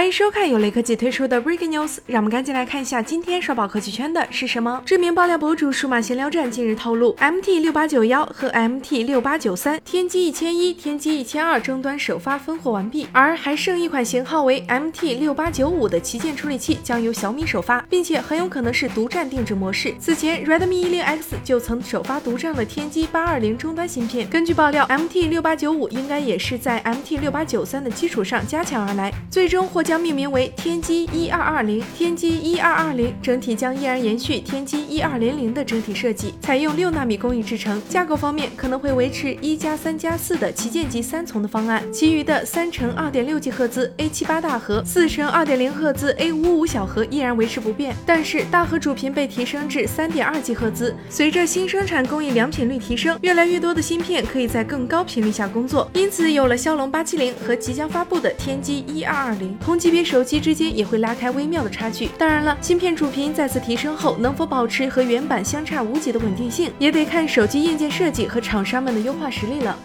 欢迎收看由雷科技推出的 Breaking News，让我们赶紧来看一下今天刷爆科技圈的是什么。知名爆料博主数码闲聊站近日透露，MT 六八九幺和 MT 六八九三天玑一千一、天玑一千二终端首发分货完毕，而还剩一款型号为 MT 六八九五的旗舰处理器将由小米首发，并且很有可能是独占定制模式。此前 Redmi 一零 X 就曾首发独占了天玑八二零终端芯片。根据爆料，MT 六八九五应该也是在 MT 六八九三的基础上加强而来，最终获将命名为天玑一二二零，天玑一二二零整体将依然延续天玑一二零零的整体设计，采用六纳米工艺制成。架构方面可能会维持一加三加四的旗舰级三重的方案，其余的三乘二点六 G 赫兹 A 七八大核、四乘二点零赫兹 A 五五小核依然维持不变，但是大核主频被提升至三点二 G 赫兹。随着新生产工艺良品率提升，越来越多的芯片可以在更高频率下工作，因此有了骁龙八七零和即将发布的天玑一二二零，同级别。手机之间也会拉开微妙的差距。当然了，芯片主频再次提升后，能否保持和原版相差无几的稳定性，也得看手机硬件设计和厂商们的优化实力了。